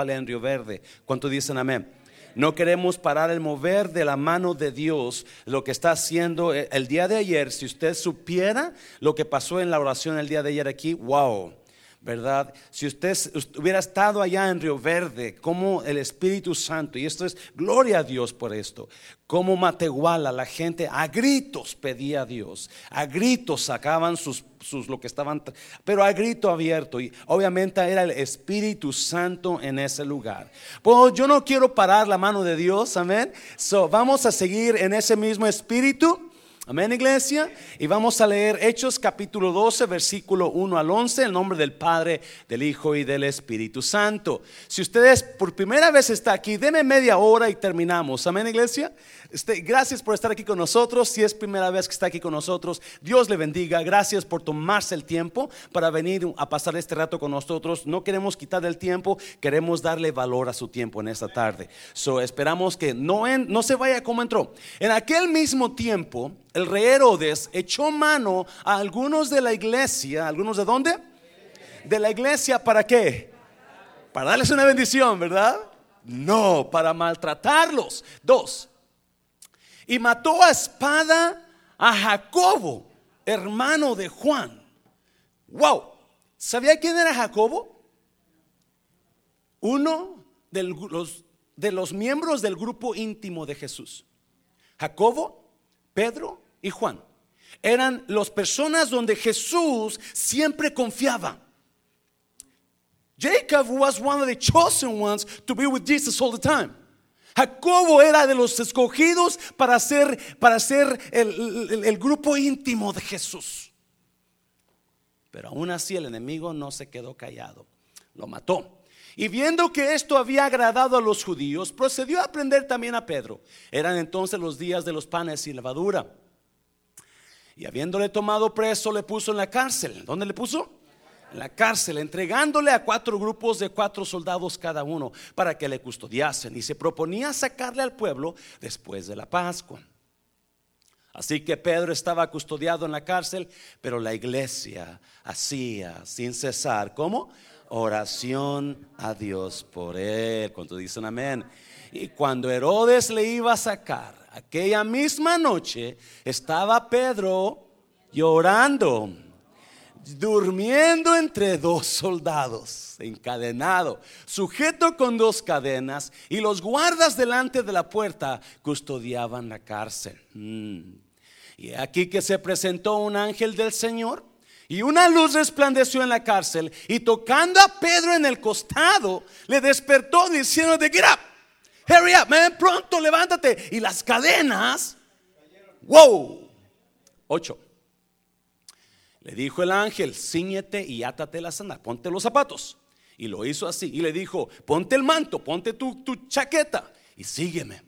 en Río Verde. ¿Cuánto dicen amén? No queremos parar el mover de la mano de Dios, lo que está haciendo el día de ayer. Si usted supiera lo que pasó en la oración el día de ayer aquí, wow. ¿Verdad? Si usted hubiera estado allá en Río Verde, como el Espíritu Santo, y esto es gloria a Dios por esto, como Matehuala, la gente a gritos pedía a Dios, a gritos sacaban sus, sus lo que estaban, pero a grito abierto, y obviamente era el Espíritu Santo en ese lugar. Pues yo no quiero parar la mano de Dios, amén. So, vamos a seguir en ese mismo espíritu. Amén, iglesia. Y vamos a leer Hechos capítulo 12, versículo 1 al 11, el nombre del Padre, del Hijo y del Espíritu Santo. Si ustedes por primera vez está aquí, deme media hora y terminamos. Amén, iglesia. Este, gracias por estar aquí con nosotros. Si es primera vez que está aquí con nosotros, Dios le bendiga. Gracias por tomarse el tiempo para venir a pasar este rato con nosotros. No queremos quitar el tiempo, queremos darle valor a su tiempo en esta tarde. So, esperamos que no, no se vaya como entró. En aquel mismo tiempo, el rey Herodes echó mano a algunos de la iglesia. ¿Algunos de dónde? De la iglesia, ¿para qué? Para darles una bendición, ¿verdad? No, para maltratarlos. Dos, y mató a espada a Jacobo, hermano de Juan. Wow, ¿sabía quién era Jacobo? Uno de los, de los miembros del grupo íntimo de Jesús. Jacobo, Pedro y Juan eran las personas donde Jesús siempre confiaba. Jacob was one of the chosen ones to be with Jesus all the time. Jacobo era de los escogidos para ser, para ser el, el grupo íntimo de Jesús. Pero aún así el enemigo no se quedó callado, lo mató. Y viendo que esto había agradado a los judíos, procedió a prender también a Pedro. Eran entonces los días de los panes y levadura. Y habiéndole tomado preso, le puso en la cárcel. ¿Dónde le puso? En la cárcel, entregándole a cuatro grupos de cuatro soldados cada uno para que le custodiasen y se proponía sacarle al pueblo después de la Pascua. Así que Pedro estaba custodiado en la cárcel, pero la iglesia hacía sin cesar, ¿cómo? Oración a Dios por él. Cuando dicen amén. Y cuando Herodes le iba a sacar, aquella misma noche estaba Pedro llorando durmiendo entre dos soldados, encadenado, sujeto con dos cadenas, y los guardas delante de la puerta custodiaban la cárcel. Mm. Y aquí que se presentó un ángel del Señor, y una luz resplandeció en la cárcel, y tocando a Pedro en el costado, le despertó diciendo de get up, hurry up, man, pronto levántate. Y las cadenas, wow, ocho le dijo el ángel, ciñete y átate la sandalias, ponte los zapatos. Y lo hizo así. Y le dijo, ponte el manto, ponte tu, tu chaqueta y sígueme.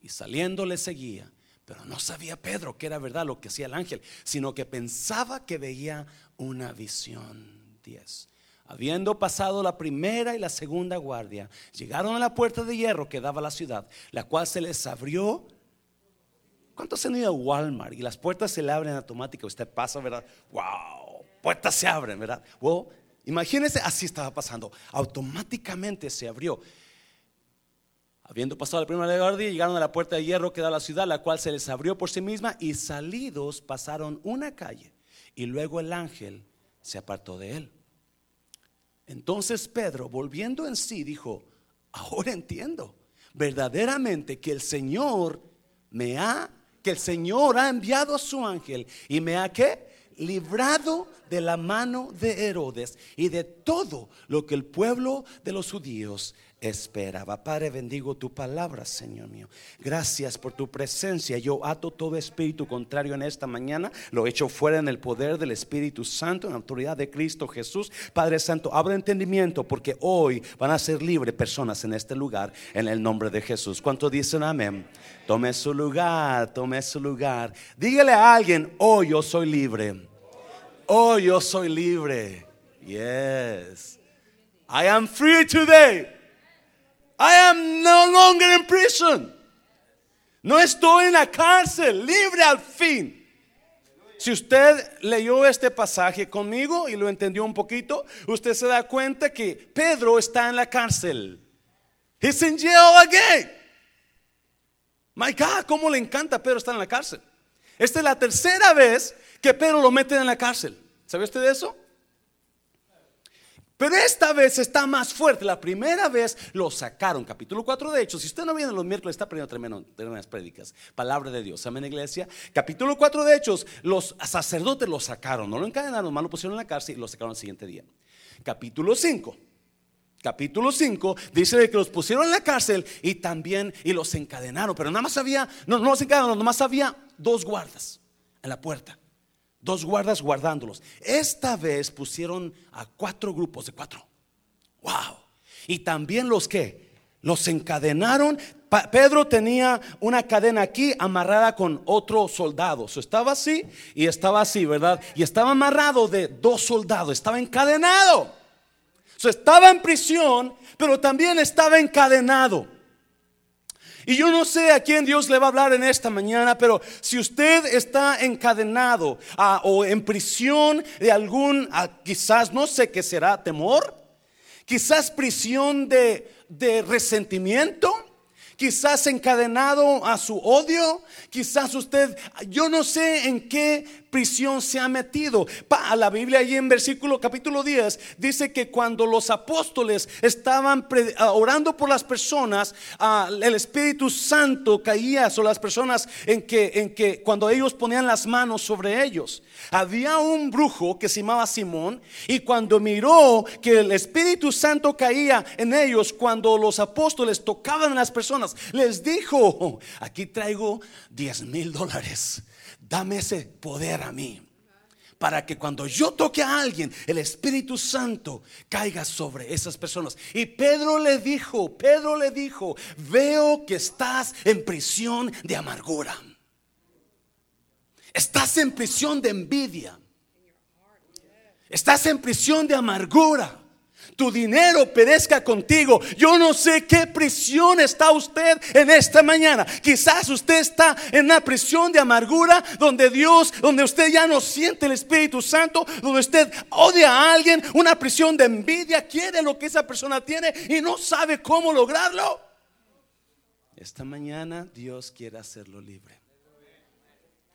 Y saliendo le seguía. Pero no sabía Pedro que era verdad lo que hacía el ángel, sino que pensaba que veía una visión. 10. Habiendo pasado la primera y la segunda guardia, llegaron a la puerta de hierro que daba a la ciudad, la cual se les abrió ¿Cuántos han ido a Walmart y las puertas se le abren automáticamente? Usted pasa, ¿verdad? ¡Wow! Puertas se abren, ¿verdad? Well, imagínense, así estaba pasando. Automáticamente se abrió. Habiendo pasado la primera guardia, llegaron a la puerta de hierro que da a la ciudad, la cual se les abrió por sí misma, y salidos pasaron una calle. Y luego el ángel se apartó de él. Entonces Pedro, volviendo en sí, dijo: Ahora entiendo verdaderamente que el Señor me ha que el Señor ha enviado a su ángel y me ha librado de la mano de Herodes y de todo lo que el pueblo de los judíos esperaba. Padre, bendigo tu palabra, Señor mío. Gracias por tu presencia. Yo ato todo espíritu contrario en esta mañana. Lo echo fuera en el poder del Espíritu Santo, en la autoridad de Cristo Jesús. Padre Santo, abre entendimiento porque hoy van a ser libres personas en este lugar en el nombre de Jesús. ¿Cuánto dicen amén? Tome su lugar, tome su lugar. Dígale a alguien, hoy yo soy libre. Hoy yo soy libre. Yes. I am free today. I am no longer in prison. No estoy en la cárcel, libre al fin. Si usted leyó este pasaje conmigo y lo entendió un poquito, usted se da cuenta que Pedro está en la cárcel. He's in jail again. My God, cómo le encanta a Pedro estar en la cárcel. Esta es la tercera vez que Pedro lo meten en la cárcel. ¿Sabe usted de eso? Pero esta vez está más fuerte. La primera vez lo sacaron. Capítulo 4 de Hechos. Si usted no viene los miércoles, está aprendiendo tremendas prédicas. Palabra de Dios. Amén, iglesia. Capítulo 4 de Hechos. Los sacerdotes lo sacaron. No lo encadenaron, más lo pusieron en la cárcel y lo sacaron el siguiente día. Capítulo 5. Capítulo 5 dice que los pusieron en la cárcel y también y los encadenaron. Pero nada más había, no, no los encadenaron, nada más había dos guardas en la puerta dos guardas guardándolos. Esta vez pusieron a cuatro grupos de cuatro. Wow. Y también los que los encadenaron. Pedro tenía una cadena aquí amarrada con otro soldado. estaba así y estaba así, ¿verdad? Y estaba amarrado de dos soldados. Estaba encadenado. estaba en prisión, pero también estaba encadenado. Y yo no sé a quién Dios le va a hablar en esta mañana, pero si usted está encadenado o en prisión de algún, quizás no sé qué será, temor, quizás prisión de, de resentimiento, quizás encadenado a su odio, quizás usted, yo no sé en qué prisión se ha metido. Pa, la Biblia allí en versículo capítulo 10 dice que cuando los apóstoles estaban ah, orando por las personas, ah, el Espíritu Santo caía sobre las personas en que, en que cuando ellos ponían las manos sobre ellos. Había un brujo que se llamaba Simón y cuando miró que el Espíritu Santo caía en ellos, cuando los apóstoles tocaban a las personas, les dijo, aquí traigo 10 mil dólares dame ese poder a mí. Para que cuando yo toque a alguien, el Espíritu Santo caiga sobre esas personas. Y Pedro le dijo, Pedro le dijo, veo que estás en prisión de amargura. Estás en prisión de envidia. Estás en prisión de amargura tu dinero perezca contigo. Yo no sé qué prisión está usted en esta mañana. Quizás usted está en una prisión de amargura donde Dios, donde usted ya no siente el Espíritu Santo, donde usted odia a alguien, una prisión de envidia, quiere lo que esa persona tiene y no sabe cómo lograrlo. Esta mañana Dios quiere hacerlo libre.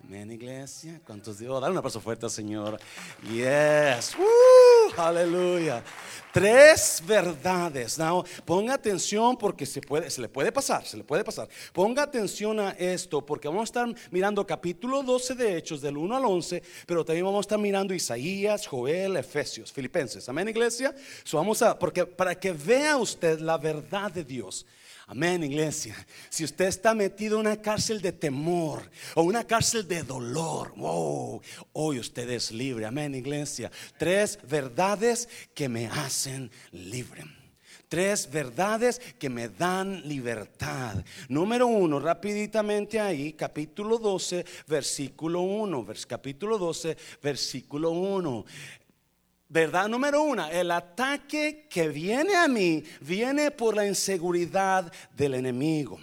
Amén, iglesia. ¿Cuántos Dios? Dale un aplauso fuerte al Señor. Yes. aleluya. Tres verdades. Now, ponga atención porque se, le puede pasar, se le puede pasar. Ponga atención a esto porque vamos a estar mirando capítulo 12 de Hechos del 1 al 11, pero también vamos a estar mirando Isaías, Joel, Efesios, Filipenses. Amén, iglesia. vamos a, porque para que vea usted la verdad de Dios. Amén, iglesia. Si usted está metido en una cárcel de temor o una cárcel de dolor, hoy usted es libre. Amén, iglesia. Tres verdades que me hacen libre. Tres verdades que me dan libertad. Número uno, rapiditamente ahí, capítulo 12, versículo 1. Capítulo 12, versículo 1. Verdad número uno, el ataque que viene a mí viene por la inseguridad del enemigo.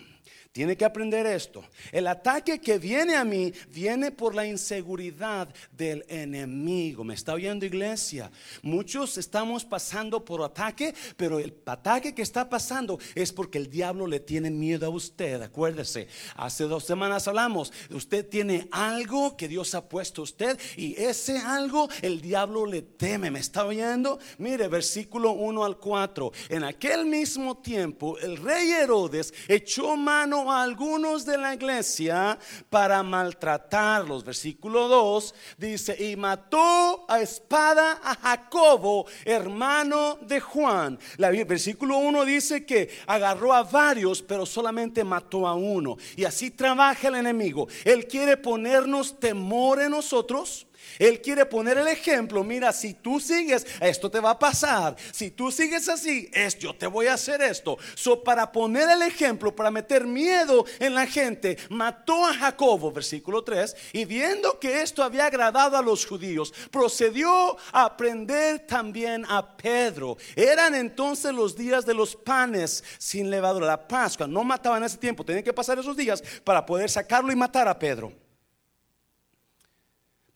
Tiene que aprender esto. El ataque que viene a mí viene por la inseguridad del enemigo. ¿Me está oyendo iglesia? Muchos estamos pasando por ataque, pero el ataque que está pasando es porque el diablo le tiene miedo a usted. Acuérdese, hace dos semanas hablamos, usted tiene algo que Dios ha puesto a usted y ese algo el diablo le teme. ¿Me está oyendo? Mire, versículo 1 al 4. En aquel mismo tiempo el rey Herodes echó mano a algunos de la iglesia para maltratarlos. Versículo 2 dice, y mató a espada a Jacobo, hermano de Juan. La, versículo 1 dice que agarró a varios, pero solamente mató a uno. Y así trabaja el enemigo. Él quiere ponernos temor en nosotros él quiere poner el ejemplo, mira, si tú sigues, esto te va a pasar. Si tú sigues así, es, yo te voy a hacer esto. So, para poner el ejemplo, para meter miedo en la gente, mató a Jacobo, versículo 3, y viendo que esto había agradado a los judíos, procedió a prender también a Pedro. Eran entonces los días de los panes sin levadura, la Pascua. No mataban en ese tiempo, tenían que pasar esos días para poder sacarlo y matar a Pedro.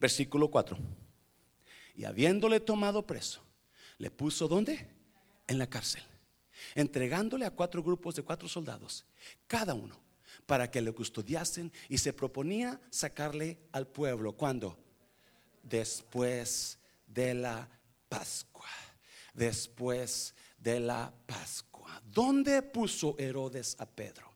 Versículo 4. Y habiéndole tomado preso, le puso ¿dónde? En la cárcel, entregándole a cuatro grupos de cuatro soldados, cada uno, para que le custodiasen y se proponía sacarle al pueblo. ¿Cuándo? Después de la Pascua. Después de la Pascua. ¿Dónde puso Herodes a Pedro?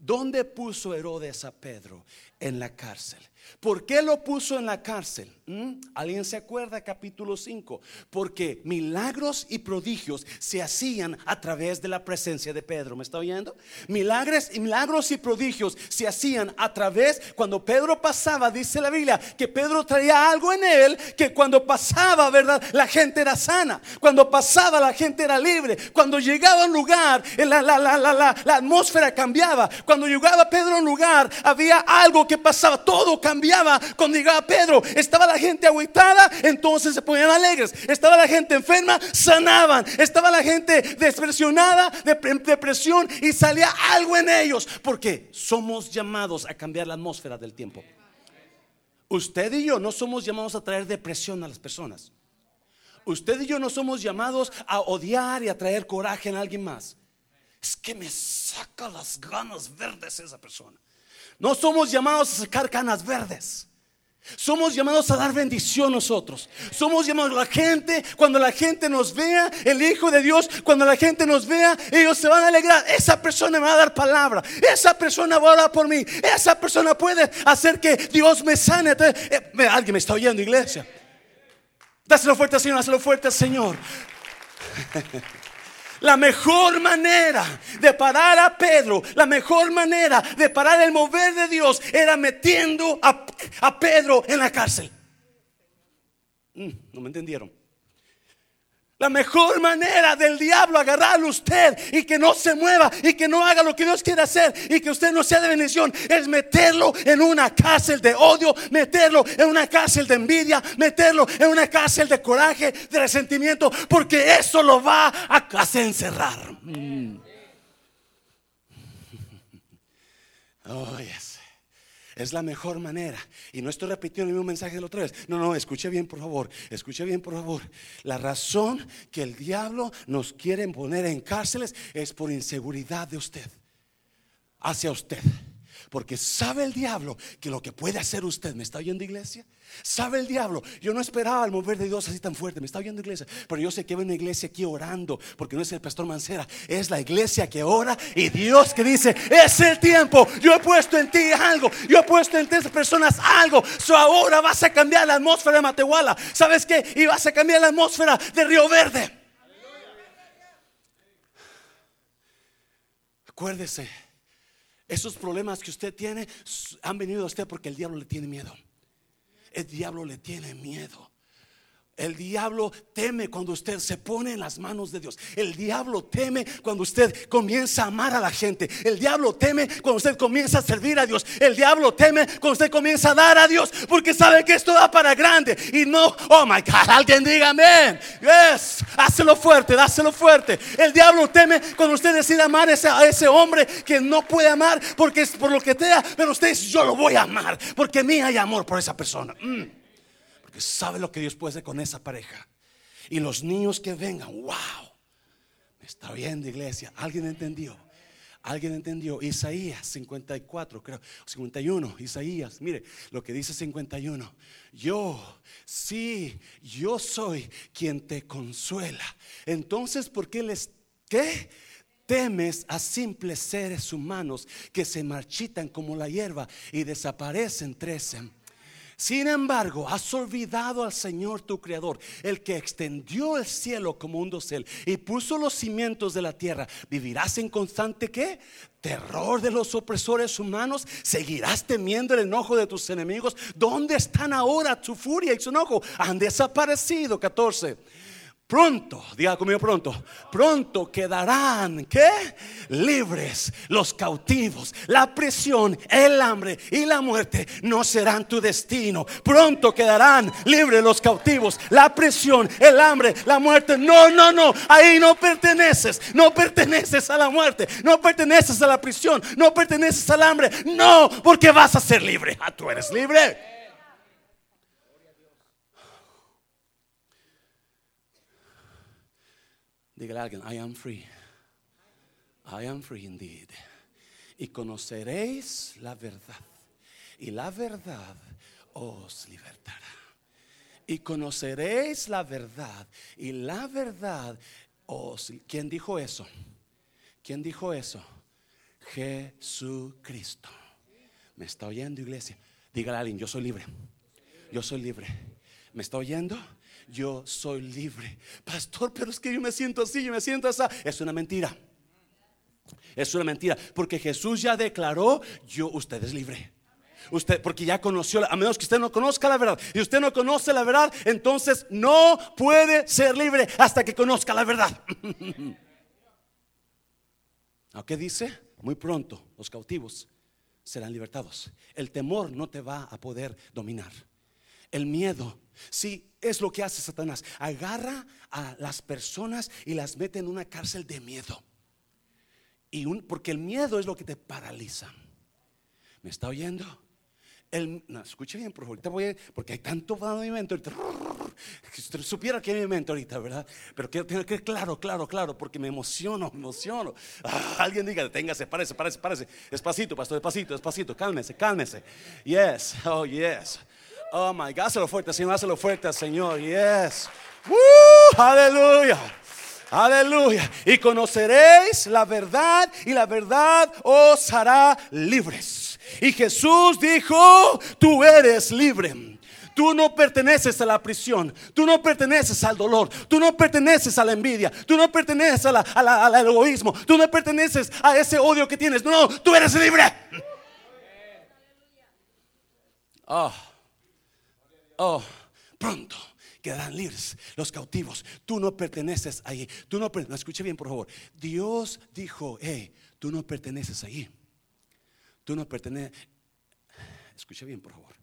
¿Dónde puso Herodes a Pedro? En la cárcel. ¿Por qué lo puso en la cárcel? ¿Mm? ¿Alguien se acuerda capítulo 5? Porque milagros y prodigios se hacían a través de la presencia de Pedro. ¿Me está oyendo? Milagros y milagros y prodigios se hacían a través cuando Pedro pasaba, dice la Biblia, que Pedro traía algo en él que cuando pasaba, ¿verdad? La gente era sana. Cuando pasaba la gente era libre. Cuando llegaba a un lugar, la, la, la, la atmósfera cambiaba. Cuando llegaba Pedro a un lugar, había algo que pasaba. Todo cambiaba cambiaba cuando llegaba Pedro. Estaba la gente agüitada, entonces se ponían alegres. Estaba la gente enferma, sanaban. Estaba la gente despresionada, de depresión y salía algo en ellos. Porque somos llamados a cambiar la atmósfera del tiempo. Usted y yo no somos llamados a traer depresión a las personas. Usted y yo no somos llamados a odiar y a traer coraje en alguien más. Es que me saca las ganas verdes esa persona. No somos llamados a sacar canas verdes. Somos llamados a dar bendición nosotros. Somos llamados a la gente, cuando la gente nos vea, el Hijo de Dios, cuando la gente nos vea, ellos se van a alegrar. Esa persona me va a dar palabra. Esa persona va a orar por mí. Esa persona puede hacer que Dios me sane. Eh, alguien me está oyendo, iglesia. Dáselo fuerte Señor, dáselo fuerte Señor. La mejor manera de parar a Pedro, la mejor manera de parar el mover de Dios era metiendo a, Pedro en la cárcel. Mm, no me entendieron. La mejor manera del diablo agarrarlo usted y que no se mueva y que no haga lo que Dios quiere hacer y que usted no sea de bendición es meterlo en una cárcel de odio, meterlo en una cárcel de envidia, meterlo en una cárcel de coraje, de resentimiento, porque eso lo va a hacer encerrar. Mm. Oh, es la mejor manera. Y no estoy repitiendo el mismo mensaje de la otra vez. No, no, escuche bien, por favor. Escuche bien, por favor. La razón que el diablo nos quiere poner en cárceles es por inseguridad de usted. Hacia usted. Porque sabe el diablo que lo que puede hacer usted, ¿me está oyendo iglesia? Sabe el diablo, yo no esperaba el mover de Dios así tan fuerte, me está oyendo iglesia, pero yo sé que hay una iglesia aquí orando, porque no es el pastor Mancera, es la iglesia que ora y Dios que dice, es el tiempo, yo he puesto en ti algo, yo he puesto en tres personas algo, ahora vas a cambiar la atmósfera de Matehuala, ¿sabes qué? Y vas a cambiar la atmósfera de Río Verde. Acuérdese esos problemas que usted tiene han venido a usted porque el diablo le tiene miedo. El diablo le tiene miedo. El diablo teme cuando usted se pone en las manos de Dios. El diablo teme cuando usted comienza a amar a la gente. El diablo teme cuando usted comienza a servir a Dios. El diablo teme cuando usted comienza a dar a Dios. Porque sabe que esto da para grande. Y no, oh my God, alguien diga amén. Yes, hácelo fuerte, dáselo fuerte. El diablo teme cuando usted decide amar a ese, hombre que no puede amar porque es por lo que te da. Pero usted dice, yo lo voy a amar porque mí hay amor por esa persona. Mm sabe lo que Dios puede hacer con esa pareja. Y los niños que vengan, wow. Está viendo, iglesia. ¿Alguien entendió? ¿Alguien entendió? Isaías 54, creo, 51, Isaías, mire lo que dice 51. Yo, sí, yo soy quien te consuela. Entonces, ¿por qué les, qué? Temes a simples seres humanos que se marchitan como la hierba y desaparecen, trecen. Sin embargo, has olvidado al Señor tu Creador, el que extendió el cielo como un dosel y puso los cimientos de la tierra. ¿Vivirás en constante qué? Terror de los opresores humanos. ¿Seguirás temiendo el enojo de tus enemigos? ¿Dónde están ahora tu furia y su enojo? Han desaparecido. 14. Pronto, diga conmigo pronto, pronto quedarán, ¿qué? Libres los cautivos. La prisión, el hambre y la muerte no serán tu destino. Pronto quedarán libres los cautivos. La prisión, el hambre, la muerte. No, no, no. Ahí no perteneces. No perteneces a la muerte. No perteneces a la prisión. No perteneces al hambre. No, porque vas a ser libre. Ah, tú eres libre. Dígale a alguien, I am free. I am free indeed. Y conoceréis la verdad. Y la verdad os libertará. Y conoceréis la verdad. Y la verdad os... ¿Quién dijo eso? ¿Quién dijo eso? Jesucristo. ¿Me está oyendo, iglesia? Dígale a alguien, yo soy libre. Yo soy libre. ¿Me está oyendo? Yo soy libre. Pastor, pero es que yo me siento así, yo me siento así. Es una mentira. Es una mentira. Porque Jesús ya declaró, yo, usted es libre. Usted, porque ya conoció, a menos que usted no conozca la verdad. Y usted no conoce la verdad, entonces no puede ser libre hasta que conozca la verdad. ¿Qué dice? Muy pronto los cautivos serán libertados. El temor no te va a poder dominar. El miedo, sí, es lo que hace Satanás. Agarra a las personas y las mete en una cárcel de miedo. Y un, porque el miedo es lo que te paraliza. ¿Me está oyendo? El, no, escuche bien, por favor, voy porque hay tanto movimiento ahorita. Si supiera que hay movimiento ahorita, ¿verdad? Pero quiero tener que claro, claro, claro, porque me emociono, me emociono. Ah, alguien diga, deténgase, párese, párese, párese. Despacito, pastor, despacito, despacito, cálmese, cálmese. Yes, oh, yes. Oh my God, hazlo fuerte, Señor, hazlo fuerte, Señor. Yes. Woo, aleluya. Aleluya. Y conoceréis la verdad y la verdad os hará libres. Y Jesús dijo, tú eres libre. Tú no perteneces a la prisión, tú no perteneces al dolor, tú no perteneces a la envidia, tú no perteneces al egoísmo, tú no perteneces a ese odio que tienes. No, tú eres libre. Oh, oh, pronto quedarán libres los cautivos. Tú no perteneces ahí. Tú no, no escuche bien, por favor. Dios dijo, hey, tú no perteneces ahí. Tú no perteneces. Escuche bien, por favor.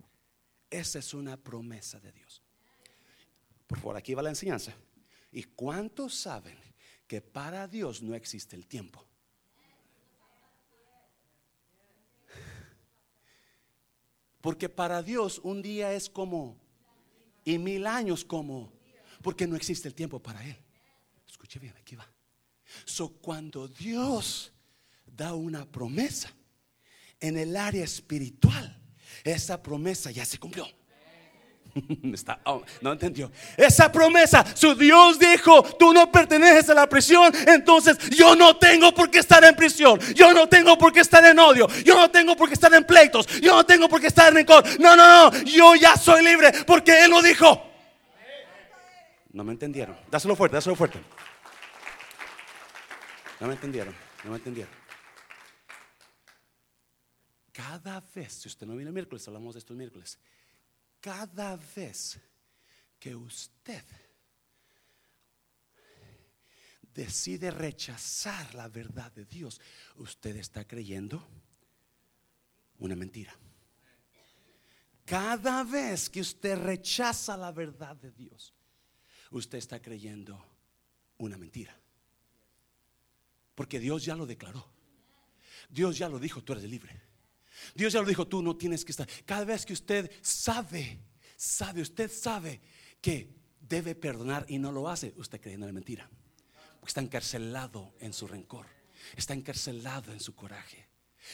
Esa es una promesa de Dios. Por favor, aquí va la enseñanza. ¿Y cuántos saben que para Dios no existe el tiempo? Porque para Dios un día es como y mil años como, porque no existe el tiempo para Él. Escuche bien, aquí va. So, cuando Dios da una promesa, en el área espiritual, esa promesa ya se cumplió. Oh, no entendió. Esa promesa, su Dios dijo, tú no perteneces a la prisión, entonces yo no tengo por qué estar en prisión, yo no tengo por qué estar en odio, yo no tengo por qué estar en pleitos, yo no tengo por qué estar en rencor. No, no, no, yo ya soy libre porque Él lo dijo. No me entendieron. Dáselo fuerte, dáselo fuerte. No me entendieron, no me entendieron. Cada vez, si usted no viene el miércoles, hablamos de estos miércoles. Cada vez que usted decide rechazar la verdad de Dios, usted está creyendo una mentira. Cada vez que usted rechaza la verdad de Dios, usted está creyendo una mentira. Porque Dios ya lo declaró. Dios ya lo dijo, tú eres libre. Dios ya lo dijo, tú no tienes que estar. Cada vez que usted sabe, sabe, usted sabe que debe perdonar y no lo hace, usted cree en la mentira. Está encarcelado en su rencor, está encarcelado en su coraje,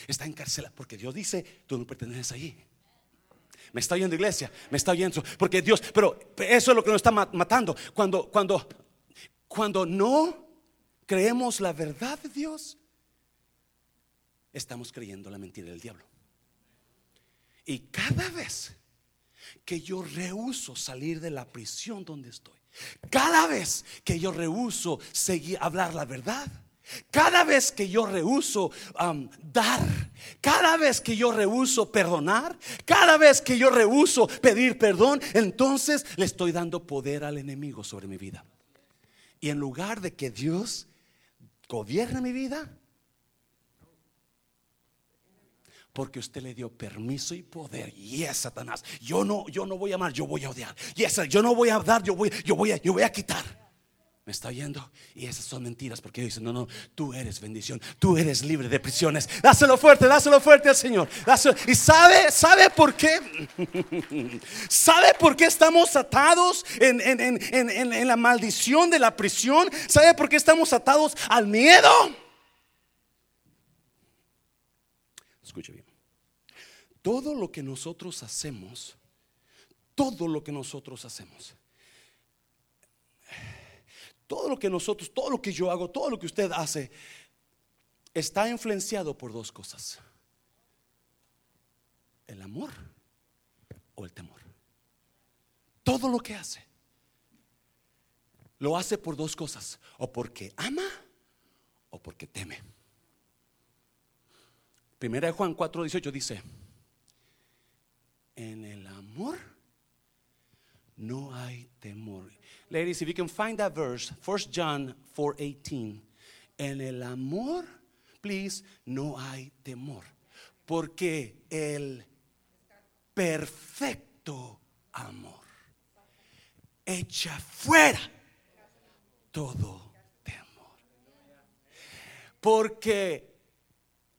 está encarcelado porque Dios dice, tú no perteneces allí. Me está oyendo iglesia, me está oyendo, porque Dios, pero eso es lo que nos está matando. Cuando, cuando, cuando no creemos la verdad de Dios, estamos creyendo la mentira del diablo. Y cada vez que yo rehuso salir de la prisión donde estoy, cada vez que yo rehuso seguir hablar la verdad, cada vez que yo rehuso dar, cada vez que yo rehuso perdonar, cada vez que yo rehuso pedir perdón, entonces le estoy dando poder al enemigo sobre mi vida. Y en lugar de que Dios gobierne mi vida, porque usted le dio permiso y poder. Y es Satanás. Yo no, yo no voy a amar, yo voy a odiar. Y esa, yo no voy a dar, yo voy, yo voy a, yo voy a quitar. ¿Me está oyendo? Y esas son mentiras porque dicen, no, no, tú eres bendición, tú eres libre de prisiones. Dáselo fuerte, dáselo fuerte al Señor. ¿Y sabe, sabe por qué? ¿Sabe por qué estamos atados en, en la maldición de la prisión? ¿Sabe por qué estamos atados al miedo? Escuche bien. Todo lo que nosotros hacemos, todo lo que nosotros hacemos todo lo que nosotros, todo lo que yo hago, todo lo que usted hace, está influenciado por dos cosas. El amor o el temor. Todo lo que hace. Lo hace por dos cosas. O porque ama o porque teme. Primera de Juan 4:18 dice, en el amor no hay temor. Ladies, if you can find that verse, 1 John 4:18. En el amor, please, no hay temor. Porque el perfecto amor echa fuera todo temor. Porque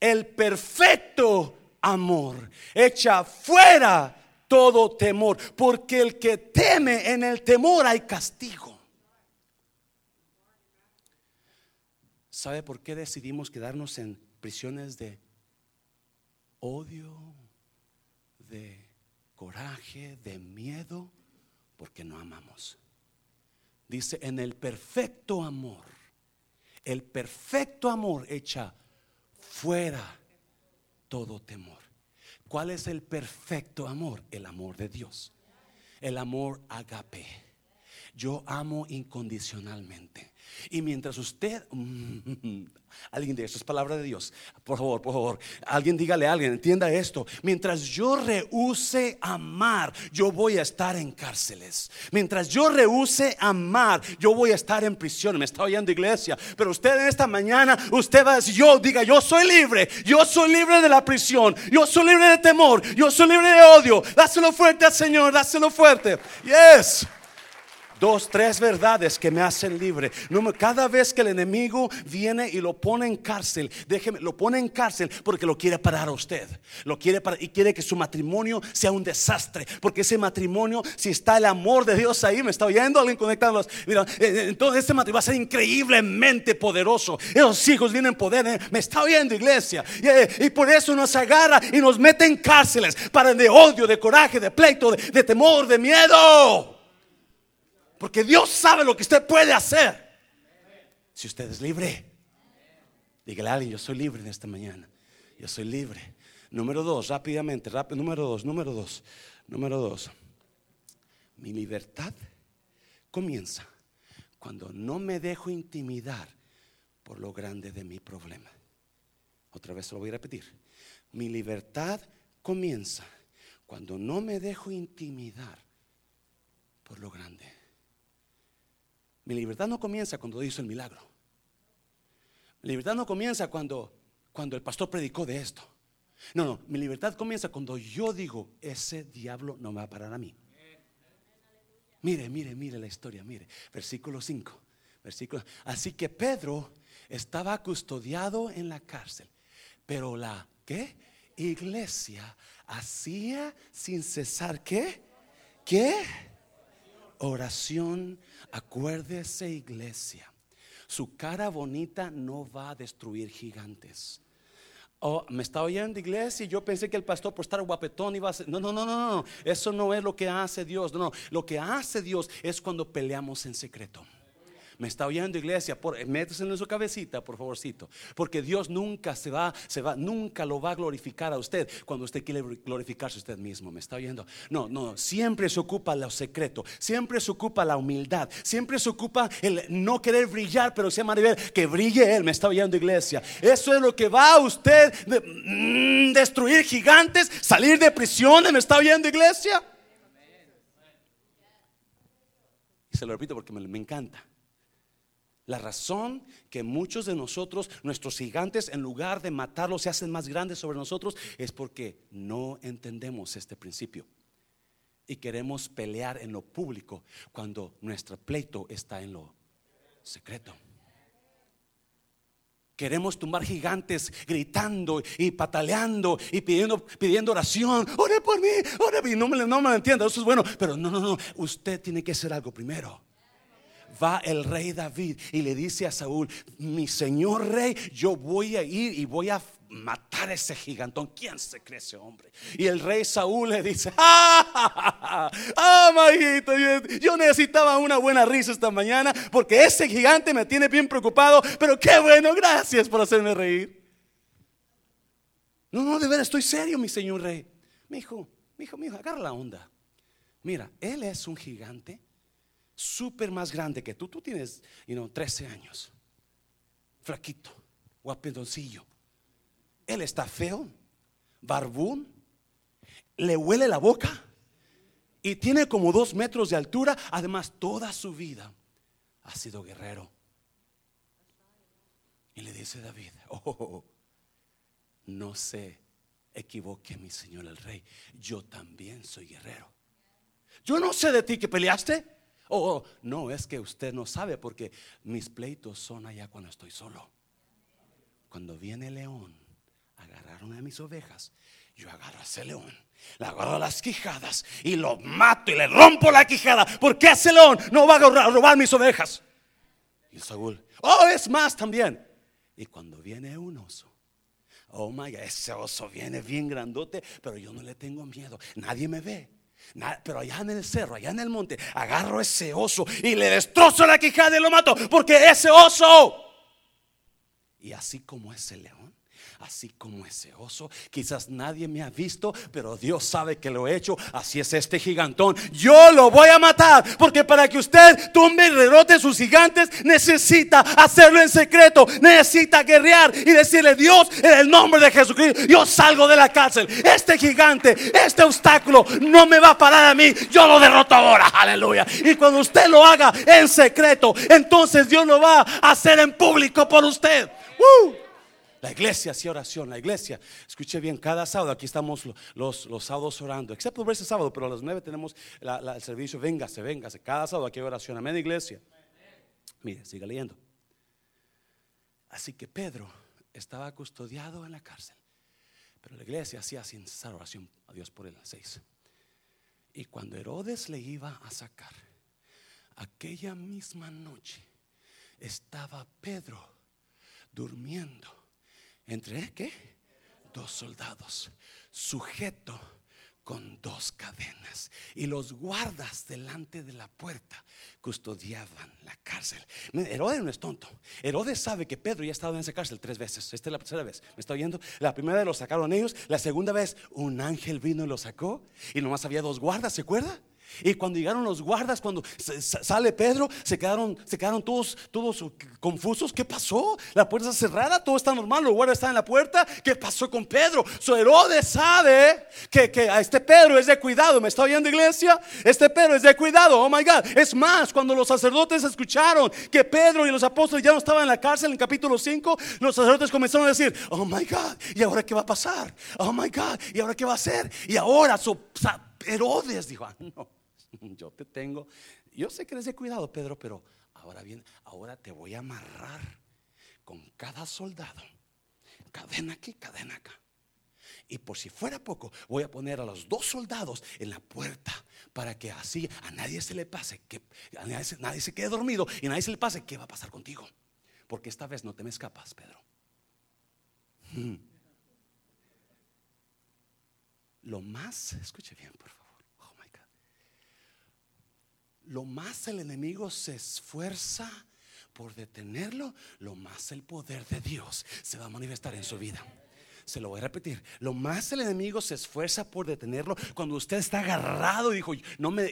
el perfecto amor echa fuera todo temor, porque el que teme en el temor hay castigo. ¿Sabe por qué decidimos quedarnos en prisiones de odio, de coraje, de miedo? Porque no amamos. Dice, en el perfecto amor, el perfecto amor echa fuera todo temor. ¿Cuál es el perfecto amor? El amor de Dios. El amor agape. Yo amo incondicionalmente. Y mientras usted, alguien de eso es palabra de Dios, por favor, por favor, alguien dígale a alguien, entienda esto. Mientras yo rehúse amar, yo voy a estar en cárceles. Mientras yo rehúse amar, yo voy a estar en prisión. Me está oyendo iglesia, pero usted en esta mañana, usted va a decir, yo diga, yo soy libre, yo soy libre de la prisión, yo soy libre de temor, yo soy libre de odio. Dáselo fuerte al Señor, dáselo fuerte. Yes dos, tres verdades que me hacen libre. Cada vez que el enemigo viene y lo pone en cárcel, déjeme, lo pone en cárcel porque lo quiere parar a usted. Lo quiere parar y quiere que su matrimonio sea un desastre. Porque ese matrimonio, si está el amor de Dios ahí, me está oyendo alguien conectado. Mira, eh, eh, entonces este matrimonio va a ser increíblemente poderoso. Esos hijos vienen poder. ¿eh? Me está oyendo, iglesia. Y, por eso nos agarra y nos mete en cárceles para de odio, de coraje, de pleito, de temor, de miedo. Porque Dios sabe lo que usted puede hacer. Si usted es libre. Dígale a alguien, yo soy libre en esta mañana. Yo soy libre. Número dos, rápidamente, rápido. Número dos, número dos, número dos. Mi libertad comienza cuando no me dejo intimidar por lo grande de mi problema. Otra vez lo voy a repetir. Mi libertad comienza cuando no me dejo intimidar por lo grande mi libertad no comienza cuando hizo el milagro. Mi libertad no comienza cuando, cuando el pastor predicó de esto. No, no, mi libertad comienza cuando yo digo, ese diablo no me va a parar a mí. Mire, mire, mire la historia, mire, versículo 5. Versículo, así que Pedro estaba custodiado en la cárcel, pero la ¿qué? iglesia hacía sin cesar ¿qué? ¿Qué? Oración Acuérdese iglesia, su cara bonita no va a destruir gigantes. Oh, me está oyendo iglesia y yo pensé que el pastor por estar guapetón iba a ser. No, no, no, no, no. Eso no es lo que hace Dios. No, no. Lo que hace Dios es cuando peleamos en secreto. Me está oyendo iglesia, por, métese en su cabecita, por favorcito. Porque Dios nunca se va, se va, nunca lo va a glorificar a usted cuando usted quiere glorificarse usted mismo. ¿Me está oyendo? No, no, siempre se ocupa lo secreto, siempre se ocupa la humildad, siempre se ocupa el no querer brillar, pero sea Maribel, que brille Él. Me está oyendo iglesia. Eso es lo que va a usted mm, destruir gigantes, salir de prisiones. ¿Me está oyendo iglesia? Y se lo repito porque me encanta. La razón que muchos de nosotros, nuestros gigantes, en lugar de matarlos, se hacen más grandes sobre nosotros, es porque no entendemos este principio. Y queremos pelear en lo público cuando nuestro pleito está en lo secreto. Queremos tumbar gigantes gritando y pataleando y pidiendo, pidiendo oración. Ore por mí, ore por mí. No me, no me eso es bueno. Pero no, no, no. Usted tiene que hacer algo primero. Va el rey David y le dice a Saúl: Mi señor rey, yo voy a ir y voy a matar a ese gigantón. ¿Quién se cree ese hombre? Y el rey Saúl le dice, ah, ah yo necesitaba una buena risa esta mañana porque ese gigante me tiene bien preocupado, pero qué bueno, gracias por hacerme reír. No, no, de veras, estoy serio, mi señor rey. Mi hijo, mi hijo, mi hijo, agarra la onda. Mira, él es un gigante súper más grande que tú. Tú tienes, you know, 13 años, flaquito, guapedoncillo él está feo, barbún, le huele la boca y tiene como dos metros de altura. Además, toda su vida ha sido guerrero. Y le dice David, oh, no se equivoque mi señor el rey, yo también soy guerrero. Yo no sé de ti que peleaste. Oh, oh, no, es que usted no sabe porque mis pleitos son allá cuando estoy solo. Cuando viene el león agarraron a mis ovejas, yo agarro a ese león, le agarro las quijadas y lo mato y le rompo la quijada. Porque ese león no va a robar mis ovejas. Y Saúl, oh, es más también. Y cuando viene un oso, oh my ese oso viene bien grandote, pero yo no le tengo miedo. Nadie me ve. Pero allá en el cerro, allá en el monte, agarro ese oso y le destrozo la quijada y lo mato. Porque ese oso, y así como ese león, así como ese oso. Quizás nadie me ha visto, pero Dios sabe que lo he hecho. Así es este gigantón. Yo lo voy a matar, porque para que usted tumbe y derrote sus gigantes, necesita hacerlo en secreto. Necesita guerrear y decirle, Dios, en el nombre de Jesucristo, yo salgo de la cárcel. Este gigante, este obstáculo no me va a parar a mí. Yo lo derroto ahora. Aleluya. Y cuando usted lo haga en secreto, entonces Dios lo va a hacer en público por usted. La iglesia hacía oración, la iglesia. Escuche bien, cada sábado, aquí estamos los, los, sábados orando, excepto por ese sábado, pero a las nueve tenemos el servicio, véngase, véngase. Cada sábado aquí hay oración. Amén, iglesia. Mire, siga leyendo. Así que Pedro estaba custodiado en la cárcel, pero la iglesia hacía sin cesar oración a Dios por él. Seis. Y cuando Herodes le iba a sacar, aquella misma noche estaba Pedro durmiendo entre qué? Dos soldados, sujeto con dos cadenas. Y los guardas delante de la puerta custodiaban la cárcel. Herodes no es tonto. Herodes sabe que Pedro ya ha estado en esa cárcel tres veces. Esta es la tercera vez. ¿Me está oyendo? La primera vez lo sacaron ellos. La segunda vez un ángel vino y lo sacó. Y nomás había dos guardas, ¿se acuerda? Y cuando llegaron los guardas, cuando sale Pedro, se quedaron, se quedaron todos, todos confusos. ¿Qué pasó? La puerta está cerrada, todo está normal, los guardas están en la puerta. ¿Qué pasó con Pedro? So Herodes sabe que, que este Pedro es de cuidado. ¿Me está oyendo, iglesia? Este Pedro es de cuidado. Oh my God. Es más, cuando los sacerdotes escucharon que Pedro y los apóstoles ya no estaban en la cárcel en capítulo 5, los sacerdotes comenzaron a decir: Oh my God, ¿y ahora qué va a pasar? Oh my God, ¿y ahora qué va a hacer? Y ahora, Herodes dijo: ah, No yo te tengo. Yo sé que eres de cuidado, Pedro, pero ahora bien, ahora te voy a amarrar con cada soldado. Cadena aquí, cadena acá. Y por si fuera poco, voy a poner a los dos soldados en la puerta para que así a nadie se le pase, que a nadie, se quede dormido y a nadie se le pase, ¿qué va a pasar contigo? Porque esta vez no te me escapas, Pedro. Lo más, escuche bien, por favor lo más el enemigo se esfuerza por detenerlo, lo más el poder de Dios se va a manifestar en su vida. Se lo voy a repetir. Lo más el enemigo se esfuerza por detenerlo. Cuando usted está agarrado y,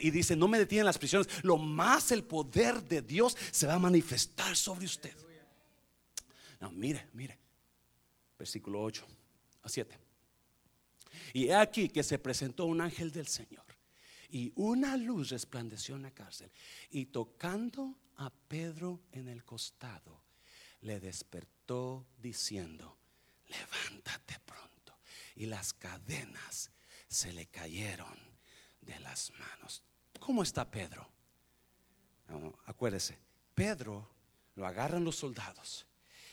dice, no me detienen las prisiones, lo más el poder de Dios se va a manifestar sobre usted. No, mire, mire. Versículo 8 a 7. Y he aquí que se presentó un ángel del Señor y una luz resplandeció en la cárcel. Y tocando a Pedro en el costado, le despertó diciendo, levántate pronto. Y las cadenas se le cayeron de las manos. ¿Cómo está Pedro? acuérdese, Pedro lo agarran los soldados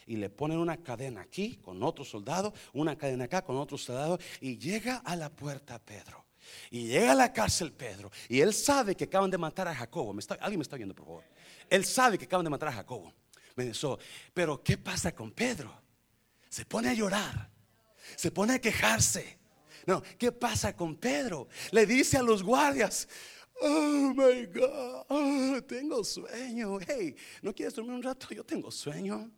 y le ponen una cadena aquí con otro soldado, una cadena acá con otro soldado y llega a la puerta Pedro. Y llega a la cárcel Pedro y él sabe que acaban de matar a Jacobo. ¿Me está, ¿Alguien me está viendo, por favor? Él sabe que acaban de matar a Jacobo. Me dijo, pero ¿qué pasa con Pedro? Se pone a llorar, se pone a quejarse. No, ¿qué pasa con Pedro? Le dice a los guardias, Oh my God, oh, tengo sueño. Hey, ¿no quieres dormir un rato? Yo tengo sueño.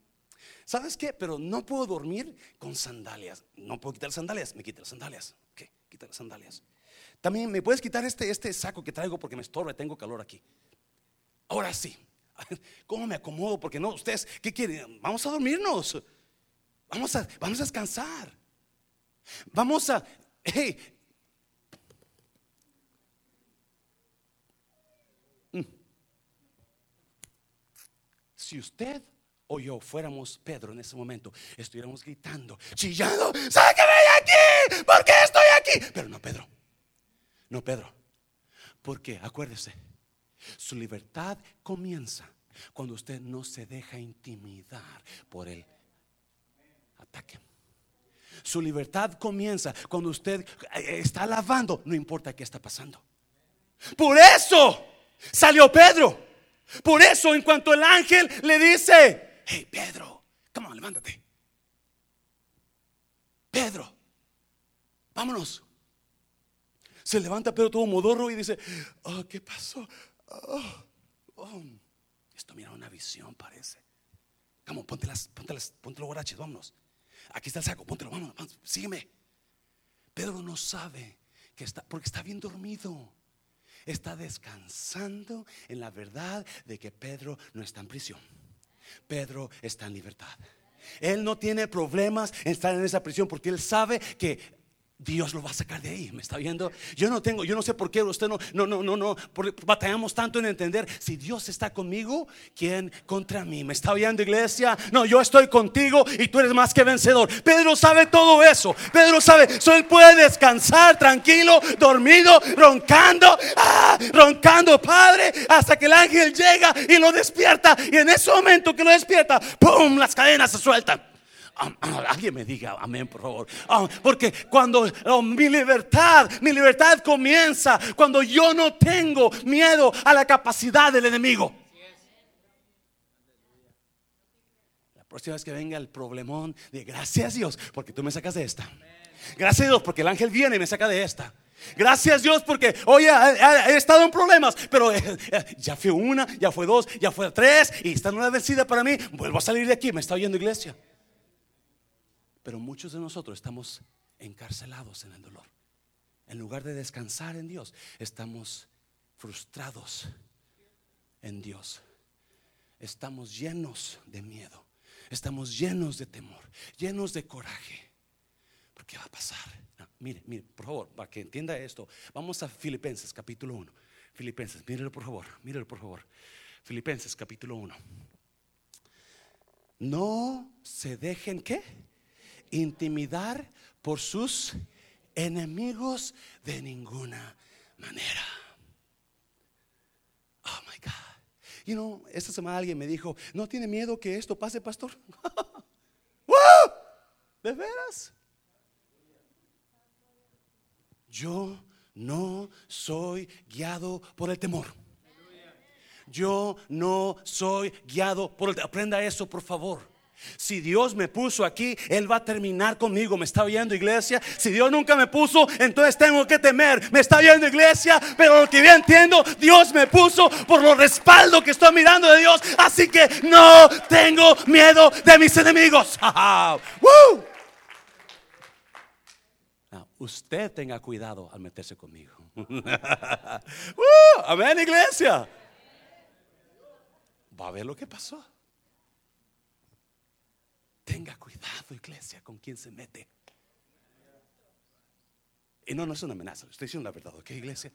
¿Sabes qué? Pero no puedo dormir con sandalias. No puedo quitar sandalias. Me quita las sandalias. ¿Qué? Quita las sandalias. También me puedes quitar este, este saco que traigo porque me estorba. Tengo calor aquí. Ahora sí. ¿Cómo me acomodo? Porque no, ustedes, ¿qué quieren? Vamos a dormirnos. Vamos a, vamos a descansar. Vamos a, hey, mm. si usted o yo fuéramos Pedro en ese momento, estuviéramos gritando, chillando, sáqueme de aquí, porque estoy aquí. Pero no, Pedro, no, Pedro, porque acuérdese, su libertad comienza cuando usted no se deja intimidar por el ataque. Su libertad comienza cuando usted eh, está lavando, no importa qué está pasando. Por eso salió Pedro. Por eso en cuanto el ángel le dice, hey Pedro, come on, levántate. Pedro, vámonos. Se levanta Pedro todo modorro y dice, oh, ¿qué pasó? Oh, oh. Esto mira una visión parece. Ponte las, ponte las, ponte los guaraches, vámonos. Aquí está el saco, póntelo, vámonos, sígueme. Pedro no sabe que está, porque está bien dormido. Está descansando en la verdad de que Pedro no está en prisión. Pedro está en libertad. Él no tiene problemas en estar en esa prisión porque él sabe que Dios lo va a sacar de ahí, ¿me está viendo? Yo no tengo, yo no sé por qué usted no, no, no, no, no, batallamos tanto en entender si Dios está conmigo, ¿quién contra mí? ¿Me está viendo, iglesia? No, yo estoy contigo y tú eres más que vencedor. Pedro sabe todo eso. Pedro sabe, so él puede descansar tranquilo, dormido, roncando, ah, roncando, Padre, hasta que el ángel llega y lo despierta. Y en ese momento que lo despierta, ¡pum! Las cadenas se sueltan. Alguien me diga amén, por favor. porque cuando mi libertad, mi libertad comienza cuando yo no tengo miedo a la capacidad del enemigo. La próxima vez que venga el problemón, de gracias Dios, porque tú me sacas de esta. Gracias Dios, porque el ángel viene y me saca de esta. Gracias Dios porque, oye, he estado en problemas, pero eh, eh, ya fue una, ya fue dos, ya fue tres y está una vencida para mí. Vuelvo a salir de aquí, me está oyendo iglesia. Pero muchos de nosotros estamos encarcelados en el dolor. En lugar de descansar en Dios, estamos frustrados en Dios. Estamos llenos de miedo. Estamos llenos de temor, llenos de coraje. ¿Por qué va a pasar? mire, mire, por favor, para que entienda esto, vamos a Filipenses capítulo 1. Filipenses, mírelo por favor, mírelo por favor. Filipenses capítulo 1. No se dejen qué? Intimidar por sus enemigos de ninguna manera. Oh my God. You know, esta semana alguien me dijo, ¿no tiene miedo que esto pase, pastor? ¿De veras? Yo no soy guiado por el temor. Yo no soy guiado por el... Aprenda eso, por favor. Si Dios me puso aquí, Él va a terminar conmigo. ¿Me está oyendo, iglesia? Si Dios nunca me puso, entonces tengo que temer. ¿Me está oyendo, iglesia? Pero lo que bien entiendo, Dios me puso por los respaldos que estoy mirando de Dios. Así que no tengo miedo de mis enemigos. usted tenga cuidado al meterse conmigo. Amén, iglesia. Va a ver lo que pasó. Tenga cuidado, iglesia, con quien se mete. Y no, no es una amenaza, estoy diciendo la verdad, ¿ok, iglesia?